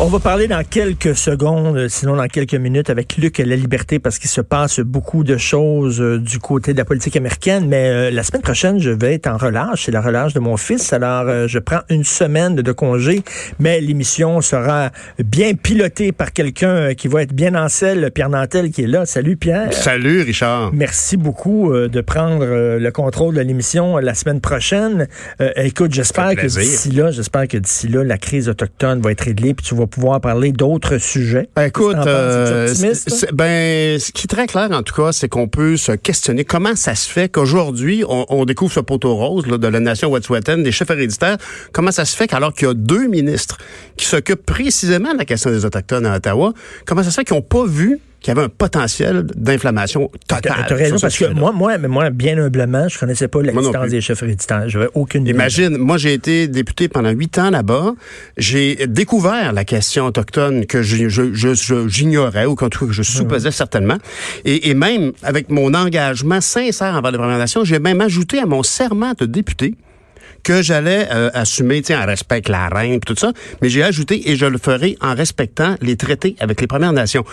On va parler dans quelques secondes, sinon dans quelques minutes, avec Luc La Liberté, parce qu'il se passe beaucoup de choses euh, du côté de la politique américaine. Mais euh, la semaine prochaine, je vais être en relâche. C'est la relâche de mon fils. Alors, euh, je prends une semaine de congé, mais l'émission sera bien pilotée par quelqu'un qui va être bien en selle, Pierre Nantel, qui est là. Salut, Pierre. Salut, Richard. Merci beaucoup de prendre le contrôle de l'émission la semaine prochaine. écoute, j'espère que d'ici là, j'espère que d'ici là, la crise autochtone va être réglée, puis tu vas pouvoir parler d'autres sujets. Ben, écoute, euh, ben, ce qui est très clair en tout cas, c'est qu'on peut se questionner comment ça se fait qu'aujourd'hui, on, découvre ce poteau rose là, de la nation Wet'suwet'en, des chefs héréditaires, comment ça se fait qu'alors qu'il y a deux ministres qui s'occupent précisément de la question des Autochtones à Ottawa, comment ça se fait qu'ils n'ont pas vu qu'il y avait un potentiel d'inflammation totale. Tu as raison, parce que moi, moi, moi, bien humblement, je connaissais pas l'existence des chefs héréditaires. J'avais aucune idée. Imagine, moi, j'ai été député pendant huit ans là-bas. J'ai découvert la question autochtone que j'ignorais ou qu'en tout cas que je soupesais certainement. Et, et, même, avec mon engagement sincère envers les Premières Nations, j'ai même ajouté à mon serment de député que j'allais euh, assumer, tiens, en respect la reine et tout ça, mais j'ai ajouté et je le ferai en respectant les traités avec les Premières Nations.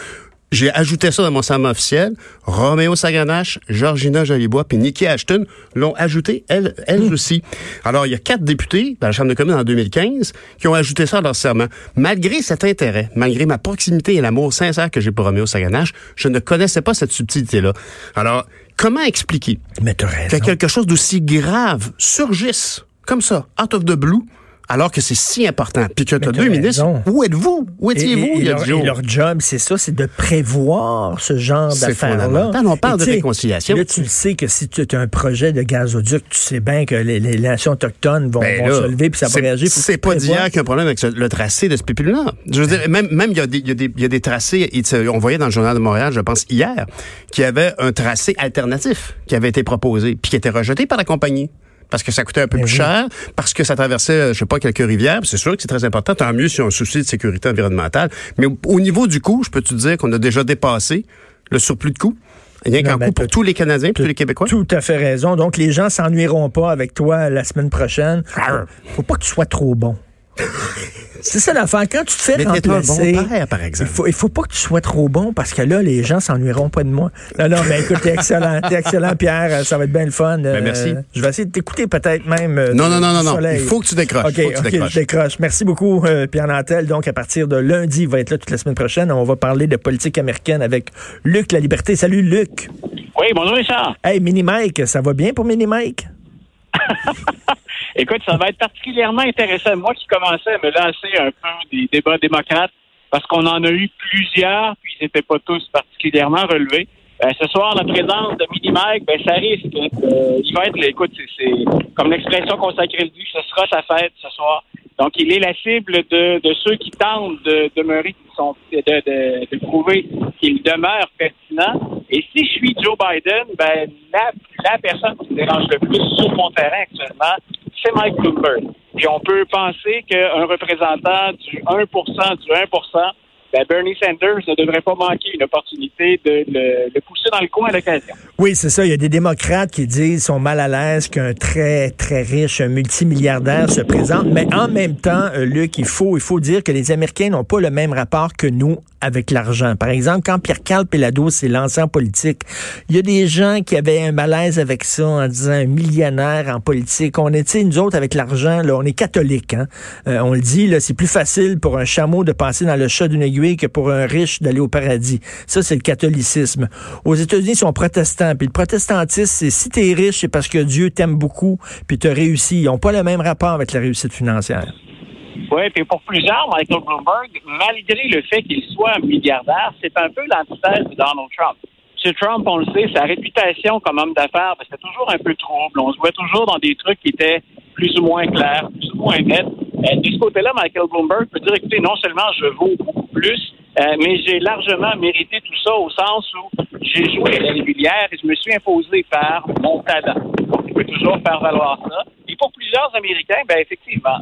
J'ai ajouté ça dans mon serment officiel. Roméo Saganache, Georgina Jolibois puis Nikki Ashton l'ont ajouté, elles, elles hmm. aussi. Alors, il y a quatre députés dans la Chambre de communes en 2015 qui ont ajouté ça à leur serment. Malgré cet intérêt, malgré ma proximité et l'amour sincère que j'ai pour Roméo Saganache, je ne connaissais pas cette subtilité-là. Alors, comment expliquer que quelque chose d'aussi grave surgisse comme ça, out of the blue, alors que c'est si important. Puis que tu as deux ministres. Où êtes-vous? Où étiez-vous il y a leur, leur job, c'est ça, c'est de prévoir ce genre d'affaires-là. On parle de réconciliation. Là, tu le sais que si tu as un projet de gazoduc, tu sais bien que les, nations autochtones vont, ben se lever puis ça va réagir. C'est pas d'hier qu'il y a un problème avec le tracé de ce. Je veux dire, même, même il y, a des, il, y a des, il y a des tracés, on voyait dans le Journal de Montréal, je pense, hier, qu'il y avait un tracé alternatif qui avait été proposé puis qui était rejeté par la compagnie parce que ça coûtait un peu plus cher, parce que ça traversait, je sais pas, quelques rivières. C'est sûr que c'est très important. Tant mieux si on a un souci de sécurité environnementale. Mais au, niveau du coût, je peux te dire qu'on a déjà dépassé le surplus de coût. A qu'un coût pour tous les Canadiens, tous les Québécois. Tout à fait raison. Donc, les gens s'ennuieront pas avec toi la semaine prochaine. Faut pas que tu sois trop bon. C'est ça l'affaire. Quand tu te fais mais remplacer, bon père, par exemple. Il faut, il faut pas que tu sois trop bon parce que là, les gens s'ennuieront pas de moi. Non, non, mais écoute, t'es excellent. T'es excellent, Pierre. Ça va être bien le fun. Ben, merci. Euh, je vais essayer de t'écouter peut-être même. Euh, non, non, non, non, non. Il faut que tu décroches. OK, OK, je décroche. Merci beaucoup, euh, Pierre Nantel. Donc, à partir de lundi, il va être là toute la semaine prochaine. On va parler de politique américaine avec Luc La Liberté. Salut, Luc. Oui, bonjour, Richard. Hey, Mini Mike, ça va bien pour Mini Mike? Écoute, ça va être particulièrement intéressant. Moi qui commençais à me lancer un peu des débats démocrates, parce qu'on en a eu plusieurs, puis ils n'étaient pas tous particulièrement relevés. Ben, ce soir, la présence de Mini Mike, ben, ça risque. Euh, il va être, écoute, c'est comme l'expression consacrée de lui, ce sera sa fête ce soir. Donc, il est la cible de, de ceux qui tentent de demeurer, qui sont, de, de, de prouver qu'il demeure pertinent. Et si je suis Joe Biden, ben, la, la personne qui me dérange le plus sur mon terrain actuellement, c'est Mike Bloomberg. Et on peut penser qu'un représentant du 1% du 1% ben Bernie Sanders ne devrait pas manquer une opportunité de le, pousser dans le coin à l'occasion. Oui, c'est ça. Il y a des démocrates qui disent sont mal à l'aise qu'un très, très riche, multimilliardaire se présente. Mais en même temps, euh, Luc, il faut, il faut dire que les Américains n'ont pas le même rapport que nous avec l'argent. Par exemple, quand Pierre-Carl Pelado s'est lancé en politique, il y a des gens qui avaient un malaise avec ça en disant un millionnaire en politique. On est, nous autres, avec l'argent, là, on est catholiques. Hein? Euh, on le dit, là, c'est plus facile pour un chameau de passer dans le chat d'une aiguille que pour un riche d'aller au paradis. Ça, c'est le catholicisme. Aux États-Unis, ils sont protestants. Puis le protestantisme, c'est si t'es riche, c'est parce que Dieu t'aime beaucoup, puis t'as réussi. Ils n'ont pas le même rapport avec la réussite financière. Oui, puis pour plusieurs, Michael Bloomberg, malgré le fait qu'il soit milliardaire, c'est un peu l'antithèse de Donald Trump. M. Trump, on le sait, sa réputation comme homme d'affaires, ben, c'était toujours un peu trouble. On se voit toujours dans des trucs qui étaient plus ou moins clairs, plus ou moins nets. Euh, de ce côté-là, Michael Bloomberg peut dire, écoutez, non seulement je vaux beaucoup plus, euh, mais j'ai largement mérité tout ça au sens où j'ai joué à la régulière et je me suis imposé par mon talent. Donc, il peut toujours faire valoir ça. Et pour plusieurs Américains, ben effectivement,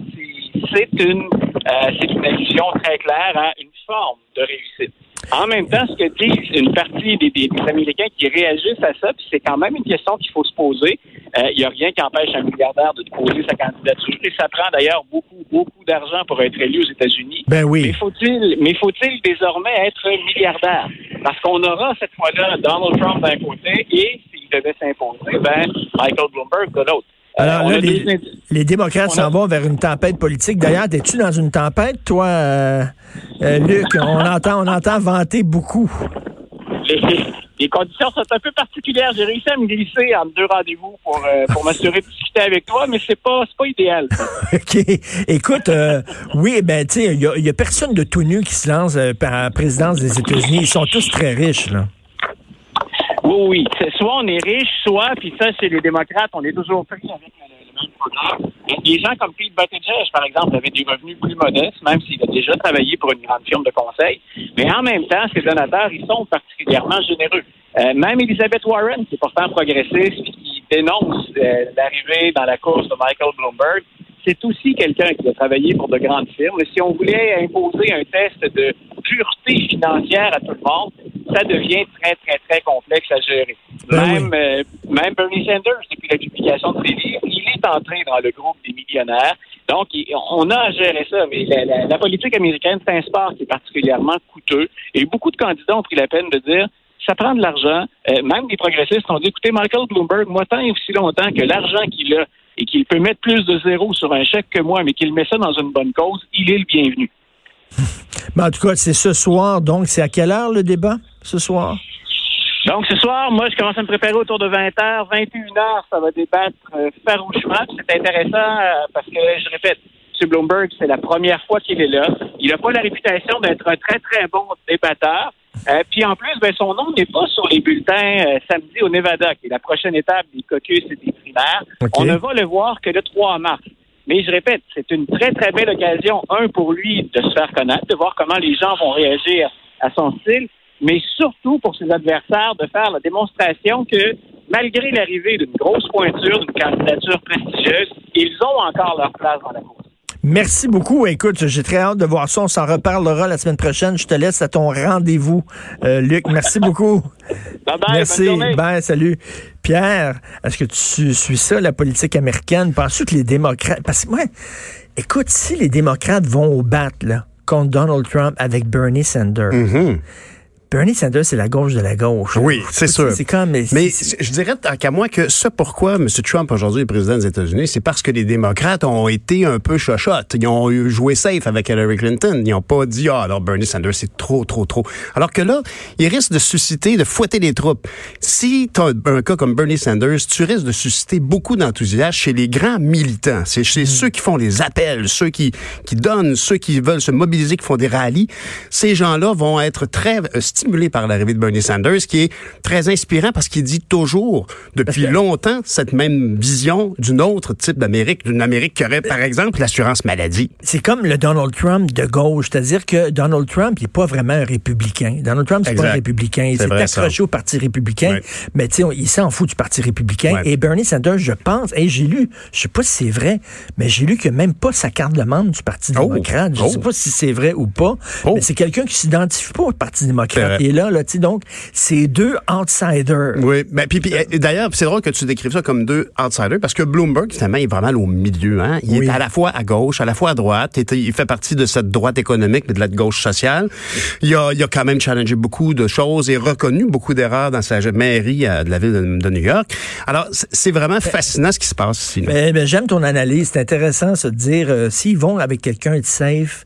c'est une, euh, c'est une allusion très claire à une forme de réussite. En même temps, ce que disent une partie des, des, Américains qui réagissent à ça, puis c'est quand même une question qu'il faut se poser. Il euh, n'y a rien qui empêche un milliardaire de déposer sa candidature. Et ça prend d'ailleurs beaucoup, beaucoup d'argent pour être élu aux États-Unis. Ben oui. Mais faut-il, mais faut-il désormais être milliardaire? Parce qu'on aura cette fois-là Donald Trump d'un côté et s'il devait s'imposer, ben Michael Bloomberg de l'autre. Alors là, les, démocrates s'en vont vers une tempête politique. D'ailleurs, es-tu dans une tempête, toi, euh, euh, Luc? On entend, on entend vanter beaucoup. Les, conditions sont un peu particulières. J'ai réussi à me glisser entre deux rendez-vous pour, euh, pour m'assurer de discuter avec toi, mais c'est pas, pas idéal. OK. Écoute, oui, ben, tu sais, il y, a personne de tout nu qui se lance par la présidence des États-Unis. Ils sont tous très riches, là. Oui, oui. Soit on est riche, soit, puis ça, c'est les démocrates, on est toujours pris avec le, même programme. Des gens comme Pete Buttigieg, par exemple, avaient des revenus plus modestes, même s'il a déjà travaillé pour une grande firme de conseil. Mais en même temps, ces donateurs, ils sont particulièrement généreux. Euh, même Elizabeth Warren, qui est pourtant progressiste, qui dénonce euh, l'arrivée dans la course de Michael Bloomberg, c'est aussi quelqu'un qui a travaillé pour de grandes firmes. Et si on voulait imposer un test de pureté financière à tout le monde, ça devient très, très, très complexe à gérer. Ben même, euh, même Bernie Sanders, depuis la publication de ses livres, il est entré dans le groupe des millionnaires. Donc, on a à gérer ça. Mais la, politique américaine, c'est un sport qui est particulièrement coûteux. Et beaucoup de candidats ont pris la peine de dire ça prend de l'argent. Euh, même des progressistes ont dit, écoutez, Michael Bloomberg, moi, tant et aussi longtemps que l'argent qu'il a et qu'il peut mettre plus de zéro sur un chèque que moi, mais qu'il met ça dans une bonne cause, il est le bienvenu. Mais en tout cas, c'est ce soir, donc c'est à quelle heure le débat? Ce soir? Donc, ce soir, moi, je commence à me préparer autour de 20h. 21h, ça va débattre euh, farouchement. C'est intéressant euh, parce que, je répète, M. Bloomberg, c'est la première fois qu'il est là. Il n'a pas la réputation d'être un très, très bon débatteur. Euh, puis en plus, ben, son nom n'est pas sur les bulletins samedi au Nevada, qui est la prochaine étape des caucus et des primaires. On ne va le voir que le 3 mars. Mais je répète, c'est une très, très belle occasion, un, pour lui de se faire connaître, de voir comment les gens vont réagir à son style, mais surtout pour ses adversaires de faire la démonstration que malgré l'arrivée d'une grosse pointure, d'une candidature prestigieuse, ils ont encore leur place dans la course. Merci beaucoup. Écoute, j'ai très hâte de voir ça. On s'en reparlera la semaine prochaine. Je te laisse à ton rendez-vous, euh, Luc. Merci beaucoup. Bye bye. Merci. Bye, salut. Pierre, est-ce que tu suis ça, la politique américaine? Penses-tu que les démocrates. Parce que moi, écoute, si les démocrates vont au bat, là, contre Donald Trump avec Bernie Sanders, mm-hmm. Bernie Sanders, c'est la gauche de la gauche. Oui, c'est sûr. C'est comme, mais, je dirais tant qu'à moi que ce pourquoi M. Trump aujourd'hui est président des États-Unis, c'est parce que les démocrates ont été un peu chochottes. Ils ont joué safe avec Hillary Clinton. Ils n'ont pas dit, ah, alors Bernie Sanders, c'est trop, trop, trop. Alors que là, il risque de susciter, de fouetter les troupes. Si tu as un cas comme Bernie Sanders, tu risques de susciter beaucoup d'enthousiasme chez les grands militants. C'est chez mm. ceux qui font les appels, ceux qui, qui donnent, ceux qui veulent se mobiliser, qui font des rallyes. Ces gens-là vont être très euh, stimulé par l'arrivée de Bernie Sanders, qui est très inspirant parce qu'il dit toujours, depuis longtemps, cette même vision d'une autre type d'Amérique, d'une Amérique qui aurait, par exemple, l'assurance maladie. C'est comme le Donald Trump de gauche, c'est-à-dire que Donald Trump, il n'est pas vraiment un républicain. Donald Trump, c'est pas un républicain. Il s'est accroché au Parti républicain, mais tu sais, il s'en fout du Parti républicain. Et Bernie Sanders, je pense, et j'ai lu, je sais pas si c'est vrai, mais j'ai lu que même pas sa carte de membre du Parti oh. démocrate. Je sais oh. pas si c'est vrai ou pas, oh. mais c'est quelqu'un qui s'identifie pas au Parti démocrate. Et là, là, donc, c'est deux outsiders. Oui, ben, puis, eh, d'ailleurs, c'est drôle que tu décrives ça comme deux outsiders, parce que Bloomberg, finalement, il est vraiment au milieu. Hein? Il est à la fois à gauche, à la fois à droite. Il fait partie de cette droite économique, mais de la gauche sociale. Il a, il a quand même challengé beaucoup de choses et reconnu beaucoup d'erreurs dans sa mairie euh, de la ville de, New York. Alors, c'est vraiment ben, fascinant ce qui se passe ici. Ben, ben, J'aime ton analyse. C'est intéressant de se dire, euh, s'ils vont avec quelqu'un de safe,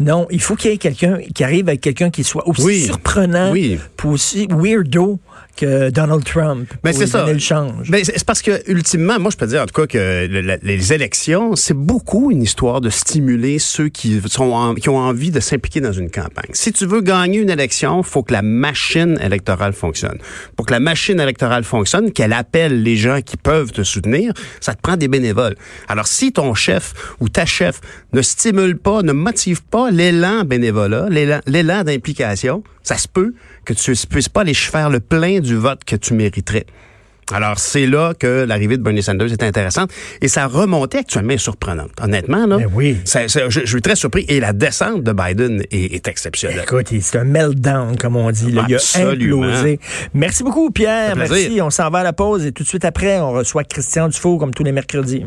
non, il faut qu'il y ait quelqu'un qui arrive avec quelqu'un qui soit aussi surprenant, oui. aussi weirdo que Donald Trump. Mais c'est ça. Le change. Ben, c'est parce que ultimement, moi je peux dire en tout cas que les élections, c'est beaucoup une histoire de stimuler ceux qui sont qui ont envie de s'impliquer dans une campagne. Si tu veux gagner une élection, faut que la machine électorale fonctionne. Pour que la machine électorale fonctionne, qu'elle appelle les gens qui peuvent te soutenir, ça te prend des bénévoles. Alors si ton chef ou ta chef ne stimule pas, ne motive pas l'élan bénévolat, l'élan d'implication, ça se peut que tu ne puisses pas aller faire le plein du vote que tu mériterais. Alors, c'est là que l'arrivée de Bernie Sanders est intéressante. Et sa remontée actuellement est surprenante. Honnêtement, là. Ben oui. je, suis très surpris. Et la descente de Biden est, exceptionnelle. Écoute, c'est un meltdown, comme on dit. Il a implosé. Merci beaucoup, Pierre. Merci. On s'en va à la pause et tout de suite après, on reçoit Christian Dufault comme tous les mercredis.